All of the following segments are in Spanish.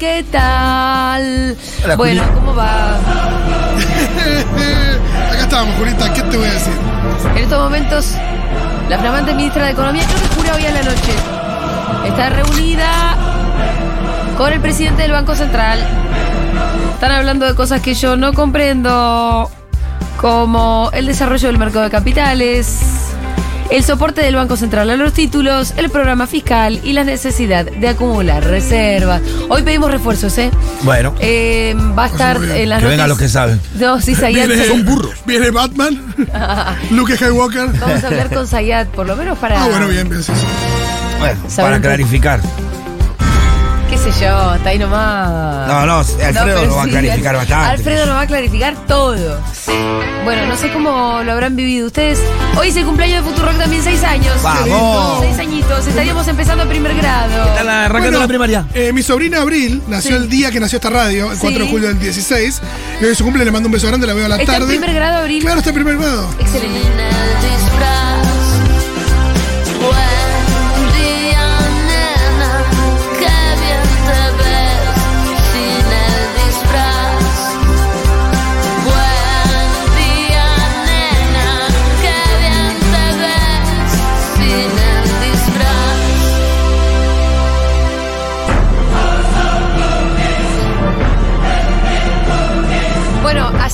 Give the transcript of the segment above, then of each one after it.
¿qué tal? Hola, bueno, Juli. ¿cómo va? Acá estamos, Julita, ¿qué te voy a decir? En estos momentos, la flamante ministra de Economía, creo que jura hoy a la noche, está reunida con el presidente del Banco Central. Están hablando de cosas que yo no comprendo, como el desarrollo del mercado de capitales, el soporte del Banco Central a los títulos, el programa fiscal y la necesidad de acumular reservas. Hoy pedimos refuerzos, ¿eh? Bueno, Eh, va a estar muy bien. en las que vengan los que saben. No, sí, Zayat. Viene, Son burros. Viene Batman, Luke Skywalker. Vamos a hablar con Zayat, por lo menos para. Ah, bueno, bien, bien, sí, sí. Bueno, para clarificar. ¿Qué sé yo? Está ahí nomás. No, no, Alfredo pero lo va a clarificar bastante. Alfredo nos va a clarificar todo. Bueno, no sé cómo lo habrán vivido ustedes. Hoy es el cumpleaños de Futurock también, seis años. ¡Vamos! Seis añitos. Estaríamos empezando primer grado. Está la- arrancando Bueno, la primaria. eh, mi sobrina Abril nació Sí. el día que nació esta radio, el 4 de julio del 16. Y hoy es su cumple, le mando un beso grande, la veo a la ¿Está en tarde. primer grado, Abril? Claro, está en primer grado. Excelente.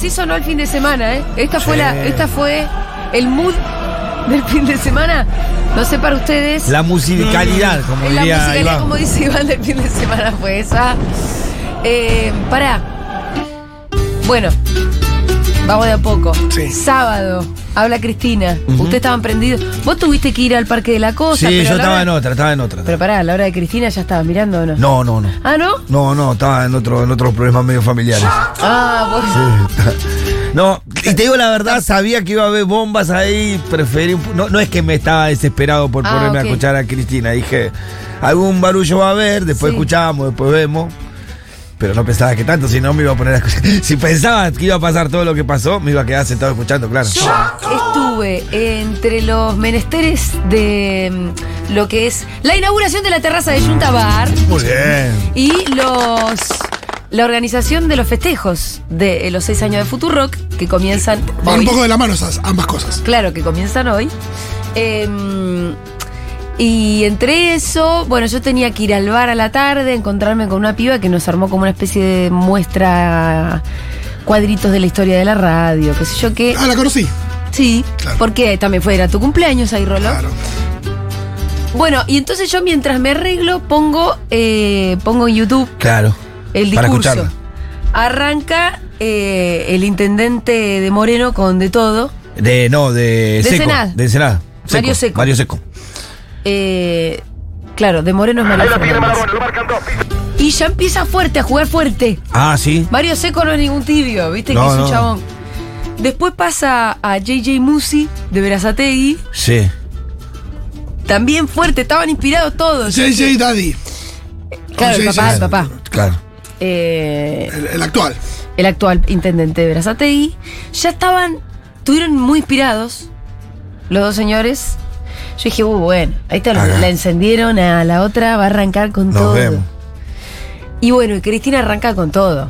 Así sonó el fin de semana, ¿eh? Esta fue Sí. la, esta fue el mood del fin de semana. No sé para ustedes. La musicalidad, como la diría musicalidad, Iván. como dice Iván, del fin de semana fue esa. Eh, pará. Bueno, vamos de a poco. Sí. Sábado, habla Cristina. Ustedes estaban prendidos. Vos tuviste que ir al Parque de la Cosa. Sí, pero yo estaba hora- en otra, estaba en otra. Pero pará, a la hora de Cristina ya estabas mirando o no? No, no, no. Ah, ¿no? No, no, estaba en otro, en otros problemas medio familiares. Ah, bueno. No, y te digo la verdad, sabía que iba a haber bombas ahí, preferí no, no es que me estaba desesperado por Ah, ponerme a escuchar a Cristina, dije, algún barullo va a haber, después Sí. escuchamos, después vemos. Pero no pensaba que tanto, si no me iba a poner a escuchar. Si pensaba que iba a pasar todo lo que pasó, me iba a quedar sentado escuchando, claro. Yo estuve entre los menesteres de mm, lo que es la inauguración de la terraza de Junta Bar Muy bien. y los la organización de los festejos de eh, los seis años de Futurock que comienzan Van un hoy. poco de la mano esas ambas cosas. Claro, que comienzan hoy. Em, y entre eso, bueno, yo tenía que ir al bar a la tarde, encontrarme con una piba que nos armó como una especie de muestra cuadritos de la historia de la radio, qué sé yo qué. Ah, la conocí. Sí, Claro. porque también fue, era tu cumpleaños ahí, Rolo. Claro. Bueno, y entonces yo mientras me arreglo pongo, eh, pongo en YouTube Claro. el Para discurso. escucharla. Arranca eh, el intendente de Moreno con de todo. De, no, de, De Seco. De Senada. Mario Seco. Mario Seco. Eh, claro, de Moreno es Mario Fernández. Y ya empieza fuerte, a jugar fuerte. Ah, sí. Mario Seco no es ningún tibio, viste que es un no. chabón. Después pasa a JJ Musi de Verazategui, Sí. también fuerte, estaban inspirados todos. JJ Daddy, Claro, el papá, el papá. Claro. Eh, el, el actual. el actual intendente de Verazategui, ya estaban, estuvieron muy inspirados los dos señores. Yo dije, uh, bueno, ahí está, Acá. la encendieron a la otra, va a arrancar con Nos todo. vemos. Y bueno, y Cristina arranca con todo.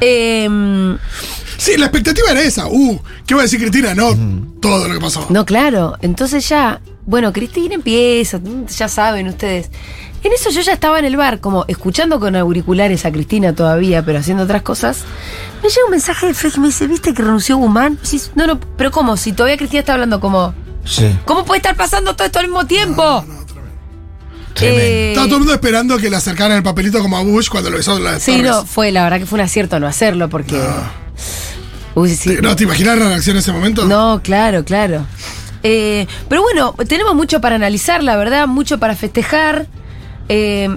Em, Sí, la expectativa era esa. Uh, ¿qué va a decir Cristina? No, todo lo que pasó. no, claro, entonces ya, bueno, Cristina empieza, ya saben ustedes. En eso yo ya estaba en el bar, como escuchando con auriculares a Cristina todavía, pero haciendo otras cosas. Me llega un mensaje de Fred que me dice, ¿viste que renunció Guzmán? No, no, pero ¿cómo? Si todavía Cristina está hablando como, Sí. ¿cómo puede estar pasando todo esto al mismo tiempo? Tremendo. Eh, Estaba todo el mundo esperando que le acercaran el papelito como a Bush cuando lo besó la sí, no, fue, la verdad que fue un acierto no hacerlo, porque... Uy, sí. ¿No te imaginas la reacción en ese momento? No, claro, claro. Eh, pero bueno, tenemos mucho para analizar, la verdad, mucho para festejar. Eh,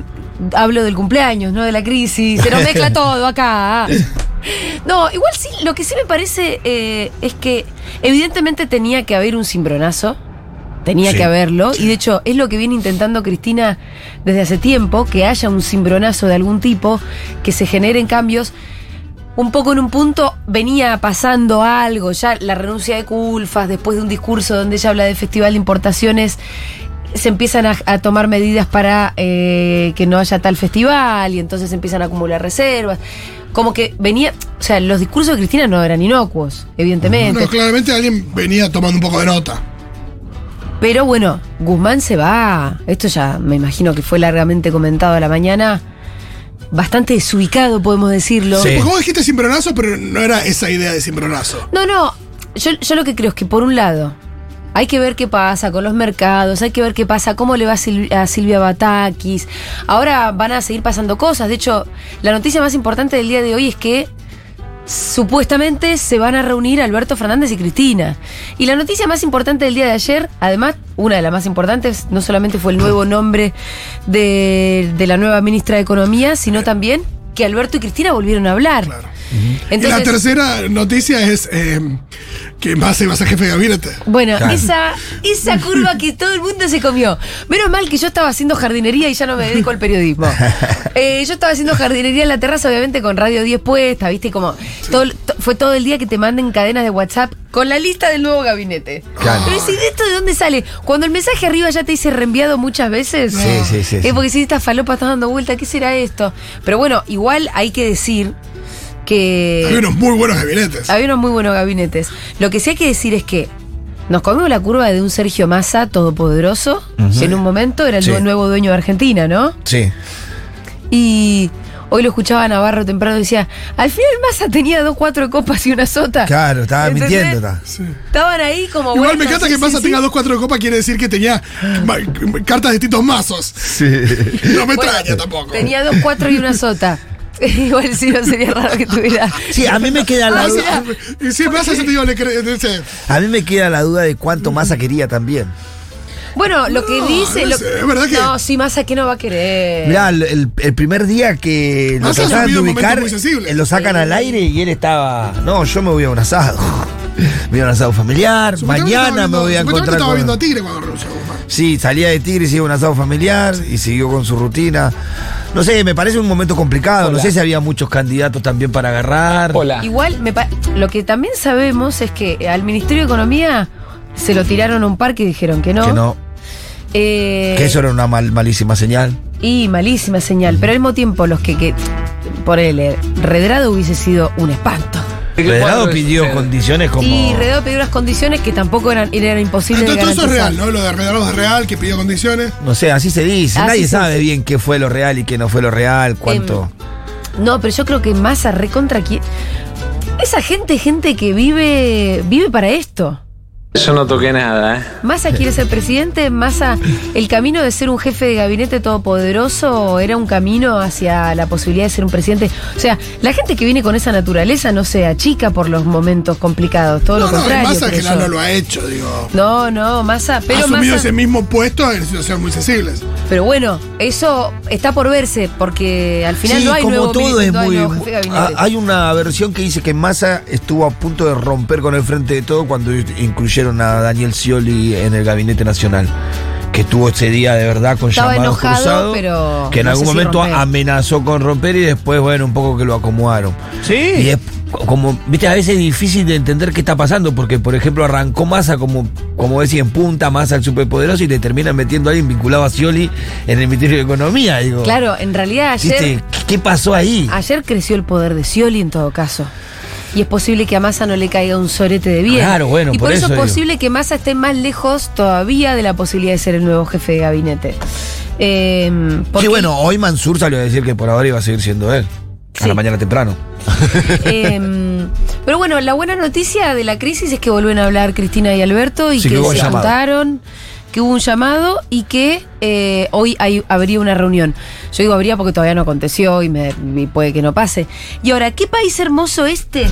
hablo del cumpleaños, no de la crisis. Se nos mezcla todo acá. No, igual sí, lo que sí me parece eh, es que evidentemente tenía que haber un cimbronazo. Tenía Sí, que haberlo. Y de hecho, es lo que viene intentando Cristina desde hace tiempo, que haya un cimbronazo de algún tipo, que se generen cambios un poco en un punto venía pasando algo, ya la renuncia de Culfas, después de un discurso donde ella habla de festival de importaciones, se empiezan a, a tomar medidas para eh, que no haya tal festival y entonces empiezan a acumular reservas. Como que venía, o sea, los discursos de Cristina no eran inocuos, evidentemente. No, claramente alguien venía tomando un poco de nota. Pero bueno, Guzmán se va. Esto ya me imagino que fue largamente comentado a la mañana. Bastante desubicado, podemos decirlo. Sí. Porque vos dijiste cimbronazo, pero no era esa idea de cimbronazo. No, no. Yo, yo lo que creo es que por un lado hay que ver qué pasa con los mercados, hay que ver qué pasa, cómo le va a, Sil- a Silvia Batakis. Ahora van a seguir pasando cosas. De hecho, la noticia más importante del día de hoy es que supuestamente se van a reunir Alberto Fernández y Cristina. Y la noticia más importante del día de ayer, además, una de las más importantes, no solamente fue el nuevo nombre de, la nueva ministra de Economía, sino también que Alberto y Cristina volvieron a hablar. Y la tercera noticia es eh, que Massa iba a ser jefe de gabinete. Bueno, Claro. esa, esa curva que todo el mundo se comió. Menos mal que yo estaba haciendo jardinería y ya no me dedico al periodismo. Eh, yo estaba haciendo jardinería en la terraza, obviamente con Radio 10 puesta, ¿viste? Como todo, to- fue todo el día que te manden cadenas de WhatsApp con la lista del nuevo gabinete. Claro. Pero si ¿esto de dónde sale? Cuando el mensaje arriba ya te dice reenviado muchas veces. Sí, sí, sí, Es porque si esta falopa está dando vuelta, ¿qué será esto? Pero bueno, igual hay que decir que. Había unos muy buenos gabinetes. Había unos muy buenos gabinetes. Lo que sí hay que decir es que nos comimos la curva de un Sergio Massa todopoderoso. que En un momento era el Sí. nuevo dueño de Argentina, ¿no? Sí. Y hoy lo escuchaba Navarro temprano y decía, al final Massa tenía dos, cuatro copas y una sota. Claro, estaba ¿Entendés? mintiendo. está. Sí. Estaban ahí como Igual bueno, me encanta sí, que sí, Massa sí. tenga dos cuatro de copa, quiere decir que tenía cartas de distintos mazos. Sí. No me Bueno, extraña tampoco. Tenía dos, cuatro y una sota. Igual sí, no sería raro que tuviera. Sí, a mí me queda la Ah, duda. sí, y si yo te digo, le A mí me queda la duda de cuánto Massa quería también. Bueno, lo que dice. no lo- sé, es verdad que- No, sí, Massa que no va a querer. Mirá, el, el- el primer día que lo Massa trataban de ubicar, eh, lo sacan al aire y él estaba. No, yo me voy a un asado. Me voy a un asado familiar. Mañana me voy a encontrar estaba con. viendo a Tigre cuando. Sí, salía de Tigre y se iba a un asado familiar y siguió con su rutina. No sé, me parece un momento complicado. No sé si había muchos candidatos también para agarrar. Hola. Igual, me pa- lo que también sabemos es que al Ministerio de Economía se lo tiraron a un parque y dijeron que no. Que no. Eh, Que eso era una mal- malísima señal. Y malísima señal. Pero al mismo tiempo, los que. que por él, Redrado hubiese sido un espanto. Redrado pidió condiciones como. Y Redrado pidió unas condiciones que tampoco eran, eran imposibles de Entonces todo eso es real, ¿no? Lo de Redrados es real, que pidió condiciones. No sé, así se dice. Así Nadie se sabe dice. bien qué fue lo real y qué no fue lo real, cuánto. No, pero yo creo que Massa recontra Esa gente, gente que vive, vive para esto. Yo no toqué nada, ¿eh? Massa quiere ser presidente, Massa, el camino de ser un jefe de gabinete todopoderoso era un camino hacia la posibilidad de ser un presidente. O sea, la gente que viene con esa naturaleza no se achica por los momentos complicados, todo No, lo no, contrario. Massa creo general yo. no lo ha hecho, digo. No, no, Massa, pero ha asumido Massa- ese mismo puesto en situaciones muy sensibles. Pero bueno, eso está por verse, porque al final sí, no hay como nuevo, todo es no hay muy. nuevo jefe de gabinete. Ah, Hay una versión que dice que Massa estuvo a punto de romper con el frente de todo cuando incluyeron a Daniel Scioli en el gabinete nacional. Que tuvo ese día de verdad con Estaba llamados enojado, cruzados, pero que en no algún si momento amenazó con romper y después, bueno, un poco que lo acomodaron. Y Sí. es como, viste, a veces es difícil de entender qué está pasando, porque por ejemplo arrancó Massa como, como decía, en punta, Massa el superpoderoso, y le terminan metiendo a alguien vinculado a Scioli en el Ministerio de Economía. Digo, Claro, en realidad ayer, ¿viste? ¿Qué- ¿Qué pasó ahí? ayer creció el poder de Scioli en todo caso. Y es posible que a Massa no le caiga un sorete de bien. Claro, bueno, y por, por eso, eso es digo. posible que Massa esté más lejos todavía de la posibilidad de ser el nuevo jefe de gabinete. Eh, porque- Sí, bueno, hoy Mansur salió a decir que por ahora iba a seguir siendo él. A la mañana temprano. Eh, pero bueno, la buena noticia de la crisis es que vuelven a hablar Cristina y Alberto y Sí, que, que se juntaron, que hubo un llamado y que eh, hoy hay, habría una reunión. Yo digo habría porque todavía no aconteció y, me, y puede que no pase. Y ahora, ¿qué país hermoso este?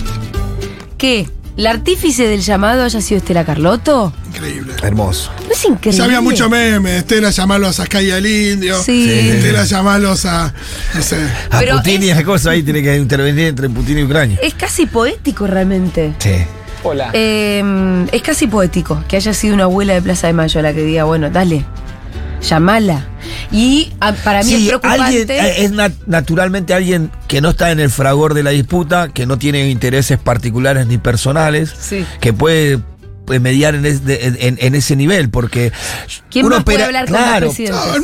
Que la artífice del llamado haya sido Estela Carlotto. Increíble. Hermoso. ¿No es increíble? Ya había mucho meme, Estela llamarlos a Sky al Indio. Sí. Estela llamarlos a. No sé. A Pero Putin y es- esa cosa ahí tiene que intervenir entre Putin y Ucrania. Es casi poético realmente. Sí. Hola. Eh, es casi poético que haya sido una abuela de Plaza de Mayo la que diga, bueno, dale, llamala. Y ah, para mí es preocupante. alguien, eh, es nat- naturalmente alguien que no está en el fragor de la disputa, que no tiene intereses particulares ni personales, Sí. que puede mediar en, es- de- en- en ese nivel, porque ¿Quién más puede hablar con los claro,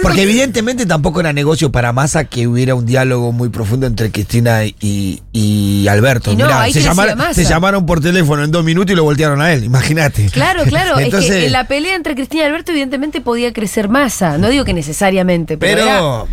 porque que- evidentemente tampoco era negocio para Massa que hubiera un diálogo muy profundo entre Cristina y, y Alberto. Y no, Mirá, se, llamaron, Massa. se llamaron por teléfono en dos minutos y lo voltearon a él, imagínate. Claro, claro. es Entonces, que en la pelea entre Cristina y Alberto, evidentemente podía crecer masa. No digo que necesariamente, pero. Pero era,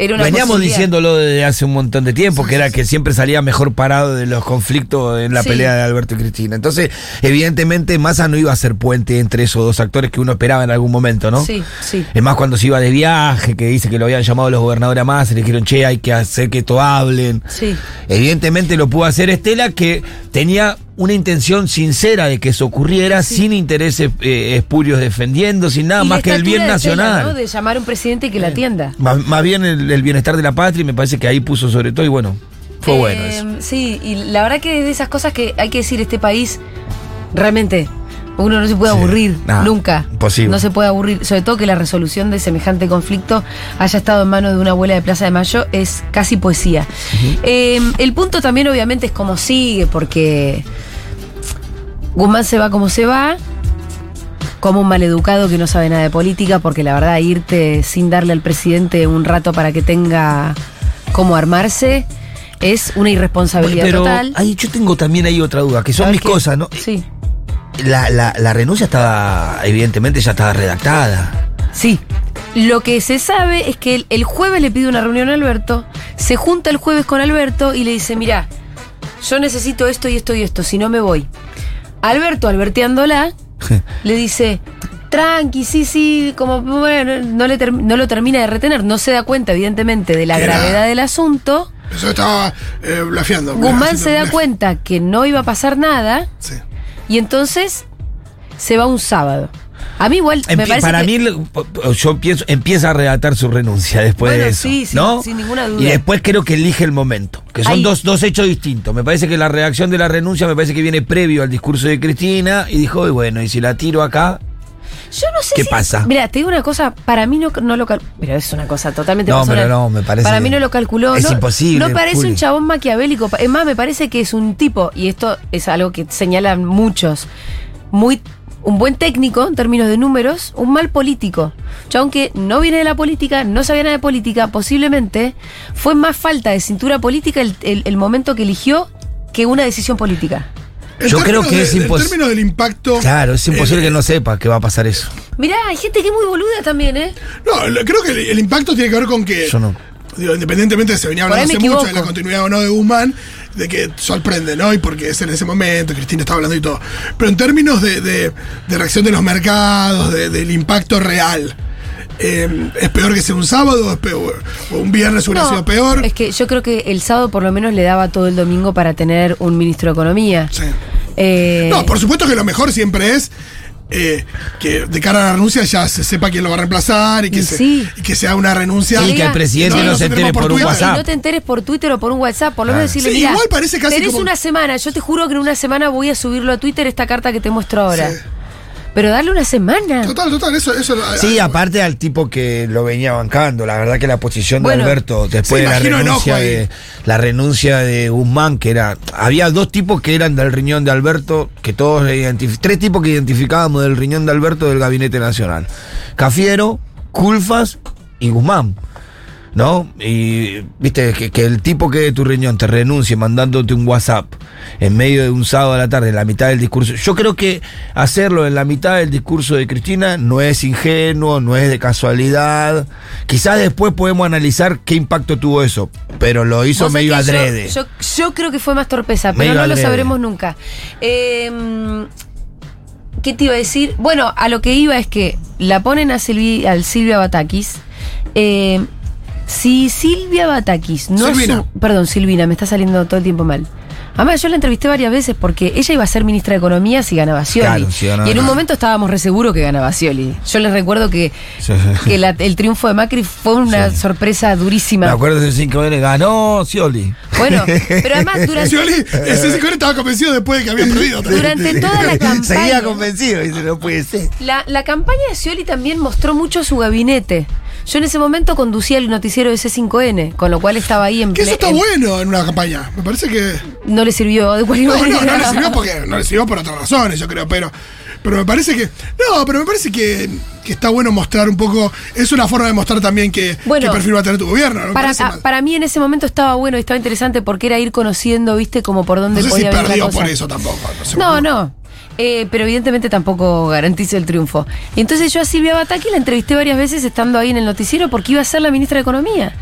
era una veníamos diciéndolo desde hace un montón de tiempo, que era que siempre salía mejor parado de los conflictos en la Sí. pelea de Alberto y Cristina. Entonces, evidentemente, Massa no iba a ser puente entre esos dos actores que uno esperaba en algún momento, ¿no? Sí, sí. Es más, cuando se iba de viaje, que dice que lo habían llamado los gobernadores a Massa, le dijeron, che, hay que hacer que todos hablen. Sí. Evidentemente lo pudo hacer Estela, que tenía una intención sincera de que eso ocurriera, sin intereses eh, espurios defendiendo, sin nada Y más que el bien de nacional. ¿no? De llamar a un presidente que la atienda. Más, más bien el, el bienestar de la patria, y me parece que ahí puso sobre todo, y bueno, fue Eh, bueno eso. Sí, y la verdad que es de esas cosas que hay que decir, este país realmente uno no se puede Sí. aburrir Nah, nunca. imposible. No se puede aburrir, sobre todo que la resolución de semejante conflicto haya estado en manos de una abuela de Plaza de Mayo es casi poesía. Eh, el punto también obviamente es cómo sigue, porque Guzmán se va como se va, como un maleducado que no sabe nada de política, porque la verdad irte sin darle al presidente un rato para que tenga cómo armarse es una irresponsabilidad Pero total. ahí yo tengo también ahí otra duda, que son mis qué- cosas, ¿no? Sí, La, la, la renuncia estaba, evidentemente ya estaba redactada. sí. Lo que se sabe es que el, el jueves le pide una reunión a Alberto, se junta el jueves con Alberto y le dice, mira, yo necesito esto y esto y esto, si no me voy. Alberto, alberteándola, le dice, tranqui, sí, sí, como bueno, no, le no lo termina de retener, no se da cuenta evidentemente de la era- gravedad del asunto. Eso estaba eh, blafiando. Guzmán se da blef. cuenta que no iba a pasar nada Sí. Y entonces se va un sábado. A mí igual me Empie- parece para que- mí, yo pienso, empieza a redactar su renuncia después Bueno, de eso. sí, sí, ¿no? sin ninguna duda. Y después creo que elige el momento, que son Ahí. dos, dos hechos distintos. Me parece que la reacción de la renuncia me parece que viene previo al discurso de Cristina y dijo, y bueno, y si la tiro acá, Yo no sé ¿Qué si- pasa? Mira, te digo una cosa, para mí no, no lo cal- Pero es una cosa totalmente No, personal. pero no, me parece Para mí no lo calculó. es no, imposible, No parece Juli. un chabón maquiavélico. Es más, me parece que es un tipo, y esto es algo que señalan muchos, muy. Un buen técnico en términos de números, un mal político. Chabón que no viene de la política, no sabía nada de política, posiblemente fue más falta de cintura política el, el- el momento que eligió que una decisión política. En Yo creo que de- es En impos- términos del impacto. claro, es imposible eh, que no sepa que va a pasar eso. Mirá, hay gente que es muy boluda también, ¿eh? No, lo- creo que el, el impacto tiene que ver con que. Yo no. digo, independientemente de se venía hablando hace mucho de la continuidad o no de Guzmán, de que sorprende, ¿no? Y porque es en ese momento, Cristina está hablando y todo. Pero en términos de, de- de reacción de los mercados, de- del impacto real, eh, ¿es peor que sea un sábado o, es peor, o un viernes hubiera No, sido peor? Es que yo creo que el sábado por lo menos le daba todo el domingo para tener un ministro de Economía. Sí. Eh, No, por supuesto que lo mejor siempre es eh, que de cara a la renuncia ya se sepa quién lo va a reemplazar y que, Y se- sí. y que sea una renuncia. Y que el presidente No, no, no se entere por por un y WhatsApp. no te enteres por Twitter o por un WhatsApp, por lo Ah. menos decirle, Sí, mira, igual parece casi tenés como- una semana, yo te juro que en una semana voy a subirlo a Twitter esta carta que te muestro ahora. Sí. Pero darle una semana. Total, total, eso. eso Sí, aparte al tipo que lo venía bancando, la verdad que la posición Bueno, de Alberto después de la renuncia de la renuncia de Guzmán, que era había dos tipos que eran del riñón de Alberto, que todos tres tipos que identificábamos del riñón de Alberto del gabinete nacional. Cafiero, Culfas y Guzmán. ¿No? Y viste que, que el tipo que de tu riñón te renuncie mandándote un WhatsApp en medio de un sábado a la tarde, en la mitad del discurso. Yo creo que hacerlo en la mitad del discurso de Cristina no es ingenuo, no es de casualidad. Quizás después podemos analizar qué impacto tuvo eso, pero lo hizo medio yo- adrede. Yo, yo creo que fue más torpeza, pero Medio no lo sabremos nunca. Eh, ¿Qué te iba a decir? Bueno, a lo que iba es que la ponen a Silvi- al Silvia Batakis. Eh, si Silvia Batakis no Silvina. Perdón, Silvina, me está saliendo todo el tiempo mal. Además, yo la entrevisté varias veces porque ella iba a ser ministra de Economía si ganaba Scioli. Claro, si ganaba. y en un momento estábamos re seguros que ganaba Scioli. Yo les recuerdo que, Sí. que la- el triunfo de Macri fue una Sí. sorpresa durísima. Me acuerdo de 5 N ganó Scioli. Bueno, pero además durante, Scioli, ese Scioli estaba convencido después de que había perdido. también. durante toda la campaña. Seguía convencido, dice, no puede ser. La, la campaña de Scioli también mostró mucho su gabinete. Yo en ese momento conducía el noticiero de C5N, con lo cual estaba ahí en Que eso está en- bueno en una campaña. Me parece que. No le sirvió de cualquier No, manera. no le sirvió porque no le sirvió por otras razones, yo creo, pero. Pero me parece que. No, pero me parece que, que está bueno mostrar un poco. Es una forma de mostrar también que, Bueno, qué perfil va a tener tu gobierno. Para, a- para mí en ese momento estaba bueno y estaba interesante porque era ir conociendo, viste, como por dónde no sé si podía la perdió por eso tampoco. No, sé. No, no. Eh, pero evidentemente tampoco garantiza el triunfo. Y entonces yo a Silvia Bataki la entrevisté varias veces estando ahí en el noticiero porque iba a ser la ministra de Economía.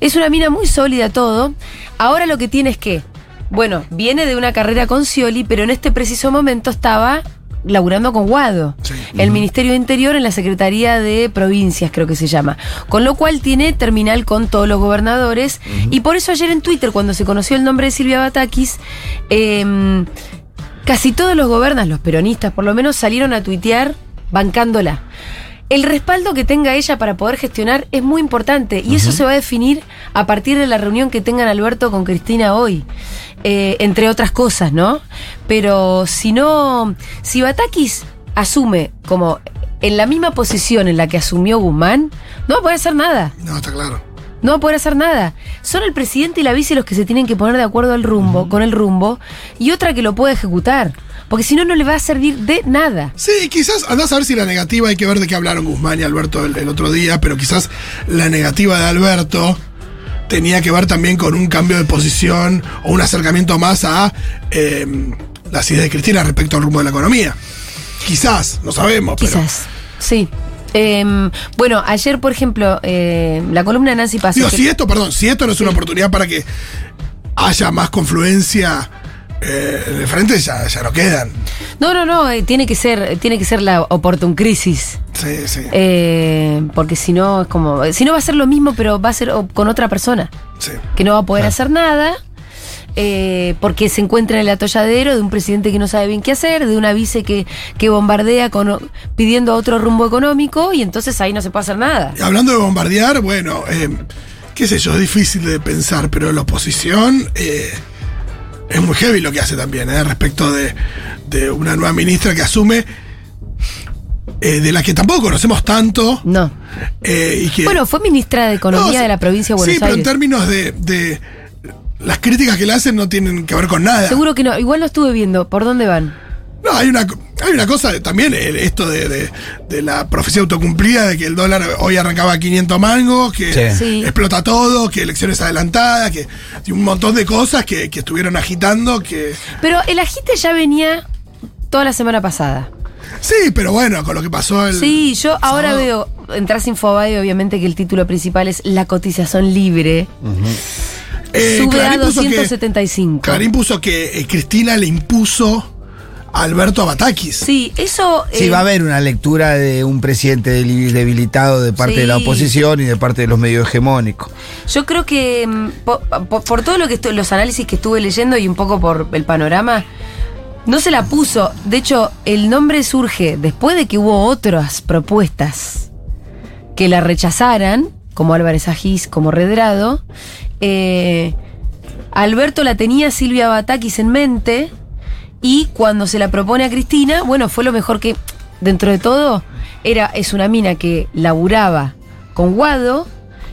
Es una mina muy sólida todo. Ahora lo que tiene es que, bueno, viene de una carrera con Scioli, pero en este preciso momento estaba laburando con Guado, Sí. el Ministerio de Interior en la Secretaría de Provincias, creo que se llama. Con lo cual tiene terminal con todos los gobernadores. Y por eso ayer en Twitter, cuando se conoció el nombre de Silvia Batakis, eh, casi todos los gobernantes, los peronistas por lo menos, salieron a tuitear bancándola. El respaldo que tenga ella para poder gestionar es muy importante y eso se va a definir a partir de la reunión que tengan Alberto con Cristina hoy, eh, entre otras cosas, ¿no? Pero si no, si Batakis asume como en la misma posición en la que asumió Guzmán, no va a poder hacer nada. No, está claro. No va a poder hacer nada. Son el presidente y la vice los que se tienen que poner de acuerdo al rumbo, con el rumbo, y otra que lo puede ejecutar. Porque si no, no le va a servir de nada. Sí, quizás andás a ver si la negativa hay que ver de qué hablaron Guzmán y Alberto el, el otro día, pero quizás la negativa de Alberto tenía que ver también con un cambio de posición o un acercamiento más a eh, las ideas de Cristina respecto al rumbo de la economía. Quizás, no sabemos, pero. Quizás. Sí. Em, bueno, ayer, por ejemplo, eh, la columna de Nancy Paso. Digo, que- si esto, perdón, si esto no es una oportunidad para que haya más confluencia eh, el frente, ya, ya no quedan. No, no, no, eh, tiene que ser, tiene que ser la oportun crisis. Sí, sí. Eh, porque si no, es como. Si no va a ser lo mismo, pero va a ser con otra persona. sí. que no va a poder hacer nada. Eh, porque se encuentra en el atolladero de un presidente que no sabe bien qué hacer, de una vice que, que bombardea con, pidiendo otro rumbo económico y entonces ahí no se puede hacer nada. Y Hablando de bombardear, bueno, eh, qué sé yo, es difícil de pensar, pero la oposición eh, es muy heavy lo que hace también, respecto de, de una nueva ministra que asume, eh, de la que tampoco conocemos tanto. No. eh, y que, Bueno, fue ministra de Economía No, sí, de la provincia de Buenos Sí, pero en Aires. términos de, de- Las críticas que le hacen no tienen que ver con nada. Seguro que no. Igual lo estuve viendo. ¿Por dónde van? No, hay una, hay una cosa también, eh, esto de, de- de la profecía autocumplida, de que el dólar hoy arrancaba a 500 mangos, que Sí. Sí. explota todo, que elecciones adelantadas, que y un montón de cosas que, que estuvieron agitando, que... Pero el agite ya venía toda la semana pasada. Sí, pero bueno, con lo que pasó el... Sí, yo ahora veo, entras Infobae, obviamente que el título principal es La cotización libre. Eh, Sube a Clarín puso que- 275. Clarín puso que eh, Cristina le impuso a Alberto Abatakis. Sí, eso. Sí, eh, va a haber una lectura de un presidente debilitado de parte de la oposición y de parte de los medios hegemónicos. Yo creo que mm, po- po- por, todo lo que estu- los análisis que estuve leyendo y un poco por el panorama, no se la puso. De hecho, el nombre surge después de que hubo otras propuestas que la rechazaran, como Álvarez Agís, como Redrado. Eh, Alberto la tenía Silvia Batakis en mente y cuando se la propone a Cristina, bueno, fue lo mejor que, dentro de todo, era, es una mina que laburaba con Guado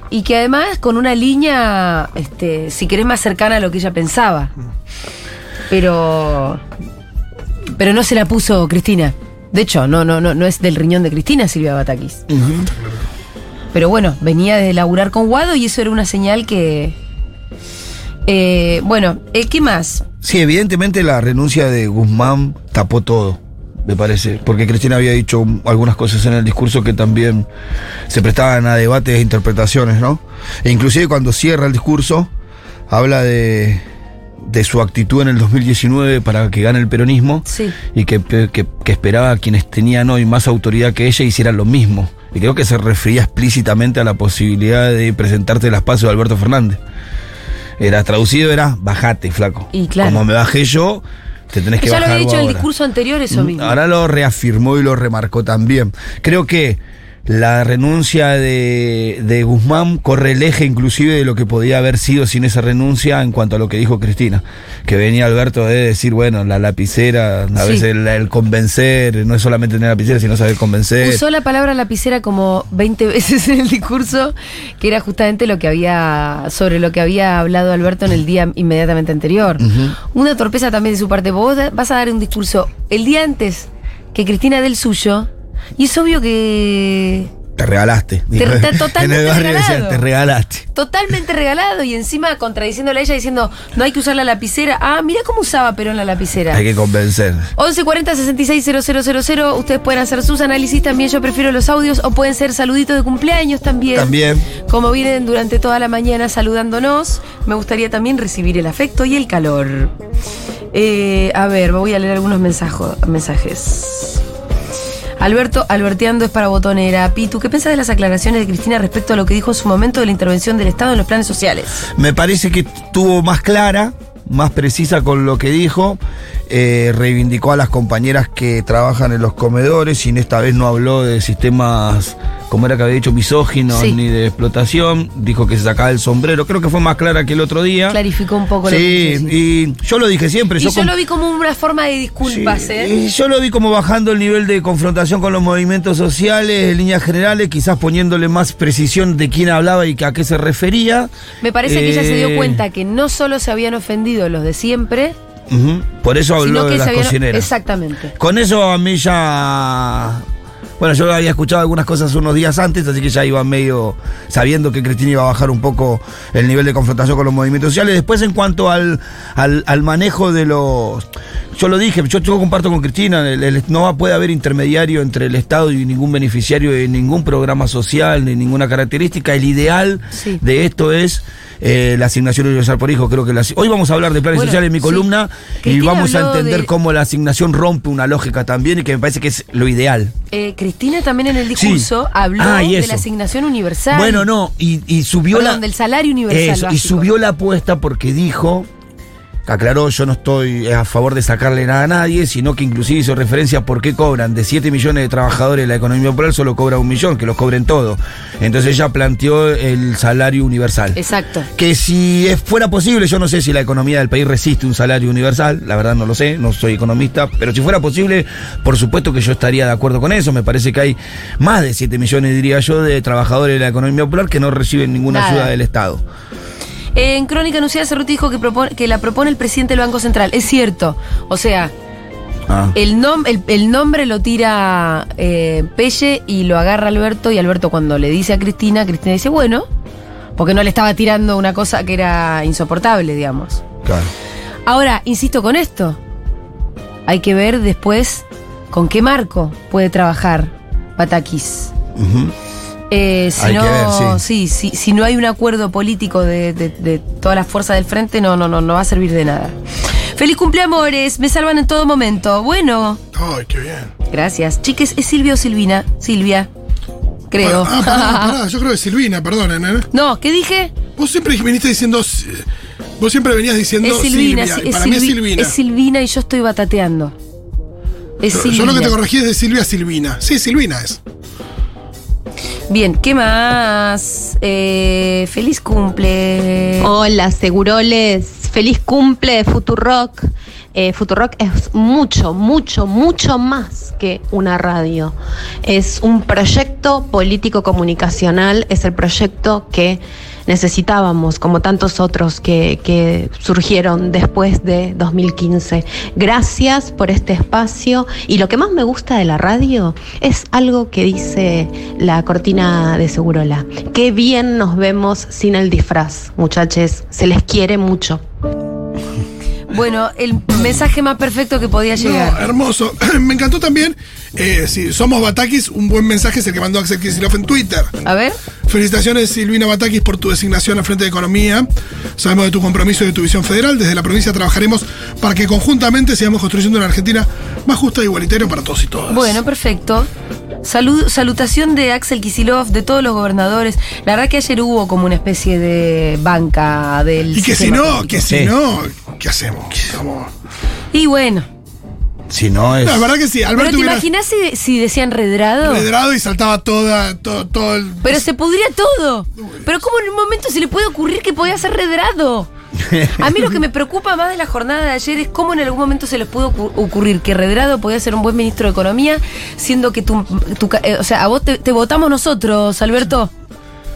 y que además con una línea, este, si querés, más cercana a lo que ella pensaba. Pero. Pero no se la puso Cristina. De hecho, no, no, no, no es del riñón de Cristina Silvia Batakis. Pero bueno, venía de laburar con Guado y eso era una señal que. Eh, bueno, eh, ¿qué más? Sí, evidentemente la renuncia de Guzmán tapó todo, me parece, porque Cristina había dicho algunas cosas en el discurso que también se prestaban a debates e interpretaciones, ¿no? E inclusive cuando cierra el discurso, habla de, de su actitud en el 2019 para que gane el peronismo Sí. y que, que- que esperaba a quienes tenían hoy más autoridad que ella hicieran lo mismo. Y creo que se refería explícitamente a la posibilidad de presentarte el espacio de Alberto Fernández. Era traducido, era bajate, flaco. Y claro. Como me bajé yo, te tenés que ya lo bajar había dicho en el discurso anterior eso Mm, mismo. Ahora lo reafirmó y lo remarcó también. Creo que la renuncia de, de Guzmán corre el eje inclusive de lo que podía haber sido sin esa renuncia en cuanto a lo que dijo Cristina. Que venía Alberto de decir, bueno, la lapicera, a Sí. veces el, el convencer, no es solamente tener lapicera, sino saber convencer. Usó la palabra lapicera como 20 veces en el discurso, que era justamente lo que había, sobre lo que había hablado Alberto en el día inmediatamente anterior. Una torpeza también de su parte. Vos vas a dar un discurso el día antes que Cristina del suyo. Y es obvio que. Te regalaste. Te- totalmente en el barrio decían, regalado. te regalaste. Totalmente regalado y encima contradiciéndole a ella diciendo no hay que usar la lapicera. Ah, mira cómo usaba Perón la lapicera. Hay que convencer. 1140 660000 Ustedes pueden hacer sus análisis también. Yo prefiero los audios o pueden ser saluditos de cumpleaños también. También. Como vienen durante toda la mañana saludándonos, me gustaría también recibir el afecto y el calor. Eh, a ver, voy a leer algunos mensajes. Alberto, alberteando es para botonera. Pitu, ¿qué piensas de las aclaraciones de Cristina respecto a lo que dijo en su momento de la intervención del Estado en los planes sociales? Me parece que estuvo más clara, más precisa con lo que dijo. eh, reivindicó a las compañeras que trabajan en los comedores y en esta vez no habló de sistemas, como era que había dicho, misóginos Sí. ni de explotación. Dijo que se sacaba el sombrero. Creo que fue más clara que el otro día. Clarificó un poco lo que Sí, sí. y yo lo dije siempre. Y yo, lo vi como una forma de disculpas, Sí, ¿eh? y yo lo vi como bajando el nivel de confrontación con los movimientos sociales, en líneas generales, quizás poniéndole más precisión de quién hablaba y a qué se refería. Me parece que ella se dio Eh, cuenta que no solo se habían ofendido los de siempre, Por eso habló de las cocineras. Exactamente. Con eso a mí ya. Bueno, yo había escuchado algunas cosas unos días antes, así que ya iba medio sabiendo que Cristina iba a bajar un poco el nivel de confrontación con los movimientos sociales. Después, en cuanto al, al, al manejo de los. Yo lo dije, yo, yo comparto con Cristina, el- el- no puede haber intermediario entre el Estado y ningún beneficiario de ningún programa social, ni ninguna característica. El ideal Sí. de esto es. Eh, la asignación universal por hijo, creo que la, hoy vamos a hablar de planes Bueno, sociales en mi sí. columna y vamos a entender de- cómo la asignación rompe una lógica también y que me parece que es lo ideal. Eh, Cristina también en el discurso Sí. habló Ah, de la asignación universal. Bueno, no, y, y subió Perdón, la. del salario universal. Eso, y subió la apuesta porque dijo. Aclaró, yo no estoy a favor de sacarle nada a nadie, sino que inclusive hizo referencia a por qué cobran de 7 millones de trabajadores la economía popular, solo cobra un millón, que los cobren todo. Entonces ella planteó el salario universal. Exacto. Que si fuera posible, yo no sé si la economía del país resiste un salario universal, la verdad no lo sé, no soy economista, pero si fuera posible, por supuesto que yo estaría de acuerdo con eso. Me parece que hay más de 7 millones, diría yo, de trabajadores de la economía popular que no reciben ninguna Nada. ayuda del Estado. En Crónica anunciada Cerruti dijo que, propone- que la propone el presidente del Banco Central. Es cierto. O sea, Ah. el, nom- el, el nombre lo tira eh, Pelle y lo agarra Alberto. Y Alberto, cuando le dice a Cristina, Cristina dice, bueno, porque no le estaba tirando una cosa que era insoportable, digamos. Claro. Ahora, insisto con esto. Hay que ver después con qué marco puede trabajar Batakis. Eh, si Hay que no, ver, sí, si, si no hay un acuerdo político de, de, de todas las fuerzas del frente, no, no, no, no va a servir de nada. Feliz cumpleamores, me salvan en todo momento. Bueno, Ay, qué bien. gracias. Chiques, ¿es Silvia o Silvina? Silvia, creo. Ah, pará, pará, yo creo que Silvina, perdonen, ¿eh? no, ¿qué dije? Vos siempre viniste diciendo. Vos siempre venías diciendo Es Silvina, Silvia. sí, y es, para mí es Silvi- Silvina. es Silvina y yo estoy batateando. Es yo, Silvina. yo lo que te corregí es de Silvia a Silvina. Sí, Silvina es. Bien, ¿qué más? Eh, feliz cumple. Hola, Seguroles. Feliz cumple de Futurock. Eh, Futurock es mucho, mucho, mucho más que una radio. Es un proyecto político-comunicacional, es el proyecto que necesitábamos, como tantos otros que, que surgieron después de 2015. Gracias por este espacio y lo que más me gusta de la radio es algo que dice la cortina de Segurola. Qué bien nos vemos sin el disfraz, muchachos, se les quiere mucho. Bueno, el mensaje más perfecto que podía No, llegar. hermoso. Me encantó también. Eh, si somos Batakis, un buen mensaje es el que mandó Axel Kicillof en Twitter. A ver. Felicitaciones, Silvina Batakis, por tu designación al frente de Economía. Sabemos de tu compromiso y de tu visión federal. Desde la provincia trabajaremos para que conjuntamente sigamos construyendo una Argentina más justa e igualitaria para todos y todas. Bueno, perfecto. Salud, salutación de Axel Kisilov, de todos los gobernadores. La verdad que ayer hubo como una especie de banca del. y que si no, político. que si Sí. no, ¿qué hacemos? Y bueno. Si no es. La verdad que sí, Pero Alberto te hubiera imaginas si, si decían redrado. redrado y saltaba toda, todo, todo el. Pero se pudría todo. Pero ¿cómo en un momento se le puede ocurrir que podía ser redrado? A mí lo que me preocupa más de la jornada de ayer es cómo en algún momento se les pudo ocu- ocurrir que Redrado podía ser un buen ministro de Economía, siendo que tu, tu ca- eh, o sea, a vos te, te votamos nosotros, Alberto.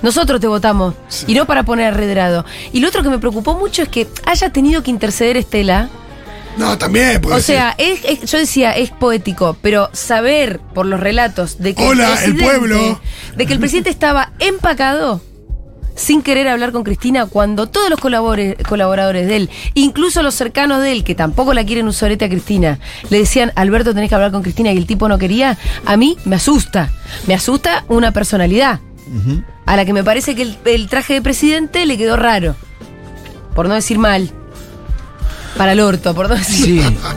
Nosotros te votamos. Y no para poner a Redrado. Y lo otro que me preocupó mucho es que haya tenido que interceder Estela No, también, puede O sea, es, es- yo decía, es poético, pero saber por los relatos de que Hola, el presidente- pueblo. de que el presidente estaba empacado sin querer hablar con Cristina cuando todos los colaboradores de él, incluso los cercanos de él, que tampoco la quieren un sorete a Cristina, le decían, Alberto, tenés que hablar con Cristina y el tipo no quería, a mí me asusta. Me asusta una personalidad a la que me parece que el, el traje de presidente le quedó raro. Por no decir mal. Para el orto, por decir Sí.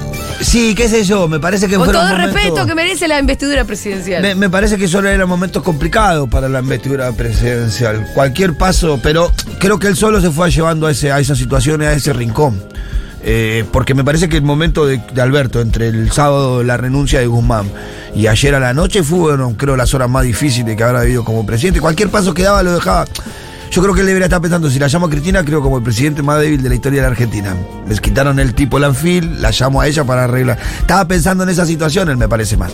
Sí, qué sé yo, me parece que Con todo el respeto que merece la investidura presidencial. Me, me parece que solo eran momentos complicados para la investidura presidencial. Cualquier paso, pero creo que él solo se fue llevando a, ese, a esa situación, a ese rincón. Eh, porque me parece que el momento de, de Alberto, entre el sábado la renuncia de Guzmán y ayer a la noche, fueron, creo, las horas más difíciles que habrá habido como presidente. Cualquier paso que daba lo dejaba. Yo creo que él debería estar pensando, si la llamo a Cristina, creo como el presidente más débil de la historia de la Argentina. Me quitaron el tipo Lanfil, la llamo a ella para arreglar. Estaba pensando en esa situación, él me parece más.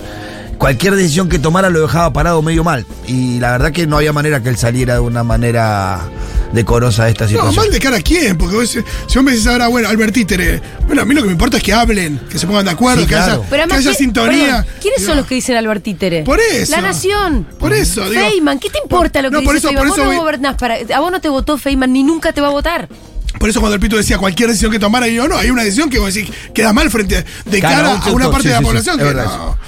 Cualquier decisión que tomara lo dejaba parado medio mal. Y la verdad que no había manera que él saliera de una manera decorosa de esta No, situación. mal de cara a quién, porque vos, si vos me decís ahora, bueno, Albert Títere, bueno, a mí lo que me importa es que hablen, que se pongan de acuerdo, Sí, que, claro. haya, Pero además, que haya ¿quién- sintonía. perdón, ¿Quiénes Digo, son los que dicen Albert Títere? Por eso. La Nación. Por eso, digo. Feynman, ¿qué te importa lo que No, por dice eso- Feynman? por Vos eso no voy- gobernás para... A vos no te votó Feynman ni nunca te va a votar. Por eso cuando el Pito decía cualquier decisión que tomara, yo no, hay una decisión que vos decís queda mal frente de Claro, cara a una parte sí, de la sí, sí, población es que verdad no.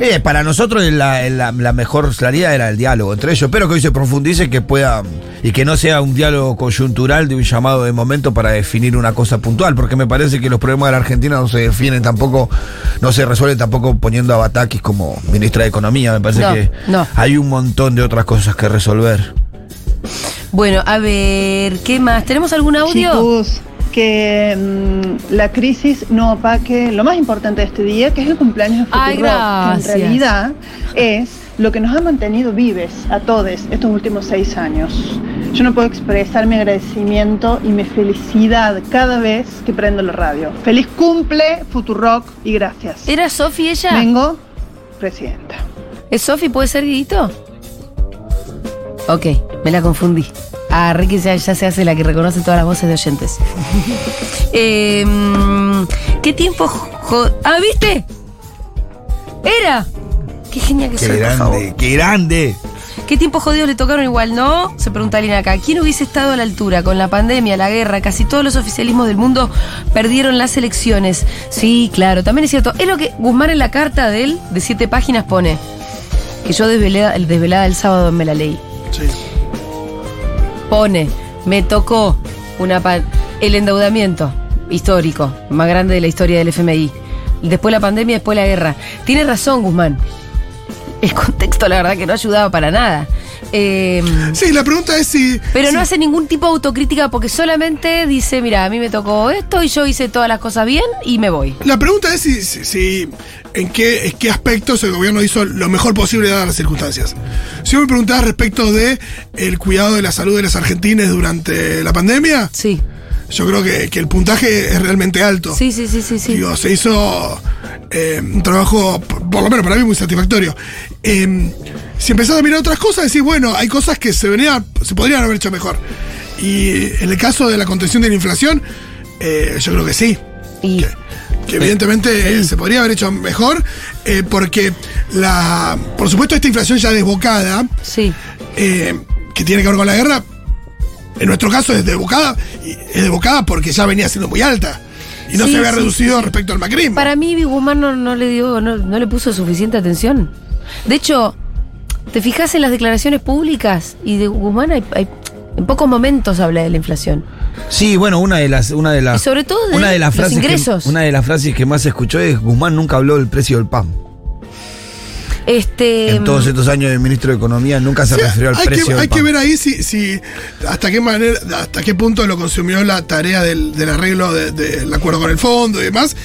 Eh, para nosotros la, la- la mejor salida era el diálogo entre ellos. Espero que hoy se profundice, que pueda y que no sea un diálogo coyuntural de un llamado de momento para definir una cosa puntual, porque me parece que los problemas de la Argentina no se definen tampoco, no se resuelven tampoco poniendo a Batakis como ministra de Economía. Me parece No, que no. hay un montón de otras cosas que resolver. Bueno, a ver, ¿qué más? ¿Tenemos algún audio? Chicos, que mm, la crisis no opaque lo más importante de este día, que es el cumpleaños de Ay, Futurock, que en realidad es lo que nos ha mantenido vives a todos estos últimos seis años. Yo no puedo expresar mi agradecimiento y mi felicidad cada vez que prendo la radio. Feliz cumple, Futurock, y gracias. ¿Era Sofi ella? Vengo, presidenta. ¿Es Sofi? ¿Puede ser Guidito? Ok, me la confundí. Ah, Ricky ya, ya se hace la que reconoce todas las voces de oyentes. Eh, mm, ¿Qué tiempo? ah, ¿viste? Era. Qué genial que Qué soy, por favor. grande, qué grande. ¿Qué tiempos jodidos le tocaron igual, no? Se pregunta Lina acá. ¿Quién hubiese estado a la altura con la pandemia, la guerra? Casi todos los oficialismos del mundo perdieron las elecciones. Sí, claro, también es cierto. Es lo que Guzmán en la carta de él, de siete páginas, pone. Que yo desvelé, el desvelada el sábado me la leí. Sí. Pone, me tocó una el endeudamiento histórico, más grande de la historia del FMI. Después la pandemia, después la guerra. Tiene razón, Guzmán. El contexto, la verdad, que no ayudaba para nada. Eh, Sí, la pregunta es si. pero si- no hace ningún tipo de autocrítica porque solamente dice, mira, a mí me tocó esto y yo hice todas las cosas bien y me voy. La pregunta es si, si- si- en, qué, en qué aspectos el gobierno hizo lo mejor posible dadas las circunstancias. Si vos me preguntás respecto de el cuidado de la salud de los argentines durante la pandemia, Sí, yo creo que, que el puntaje es realmente alto. sí, sí, sí, sí. sí. Digo, se hizo eh, un trabajo, por lo menos para mí, muy satisfactorio. Eh, si empezás a mirar otras cosas, decís, bueno, hay cosas que se, venían, se podrían haber hecho mejor. Y en el caso de la contención de la inflación, eh, yo creo que sí. Que, que evidentemente eh, se podría haber hecho mejor, eh, porque la, por supuesto esta inflación ya desbocada, sí. eh, que tiene que ver con la guerra, en nuestro caso es desbocada, es desbocada porque ya venía siendo muy alta. Y no Sí, se había sí, reducido sí, sí. respecto al macrismo. Para mí, Guzmán no, no le dio, no, no le puso suficiente atención. De hecho, te fijas en las declaraciones públicas y de Guzmán hay, hay- en pocos momentos habla de la inflación. Sí, bueno, una de las, una de las, sobre todo de una de las los frases que- ingresos. una de las frases que más escuchó es Guzmán nunca habló del precio del pan. Este, En todos estos años de ministro de Economía nunca se Sí, refirió al hay precio que, del hay pan. que ver ahí si, si hasta qué manera, hasta qué punto lo consumió la tarea del, del arreglo de- del acuerdo con el fondo y demás.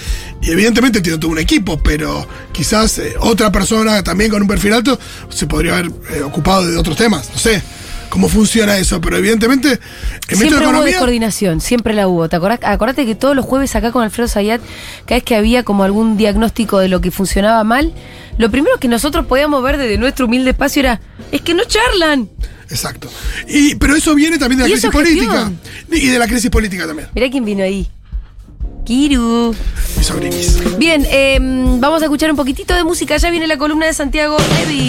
Y evidentemente tiene todo un equipo, pero quizás eh, otra persona también con un perfil alto se podría haber eh, ocupado de otros temas. No sé cómo funciona eso, pero evidentemente de siempre hubo descoordinación, siempre la hubo. ¿Te acordás? Acordate que todos los jueves acá con Alfredo Zayat, cada vez que había como algún diagnóstico de lo que funcionaba mal, lo primero que nosotros podíamos ver desde nuestro humilde espacio era, es que no charlan. Exacto. Y, pero eso viene también de la crisis política. Y de la crisis política también. Mirá quién vino ahí. Kiru. Mis sobrinis. Bien, eh, vamos a escuchar un poquitito de música. Ya viene la columna de Santiago.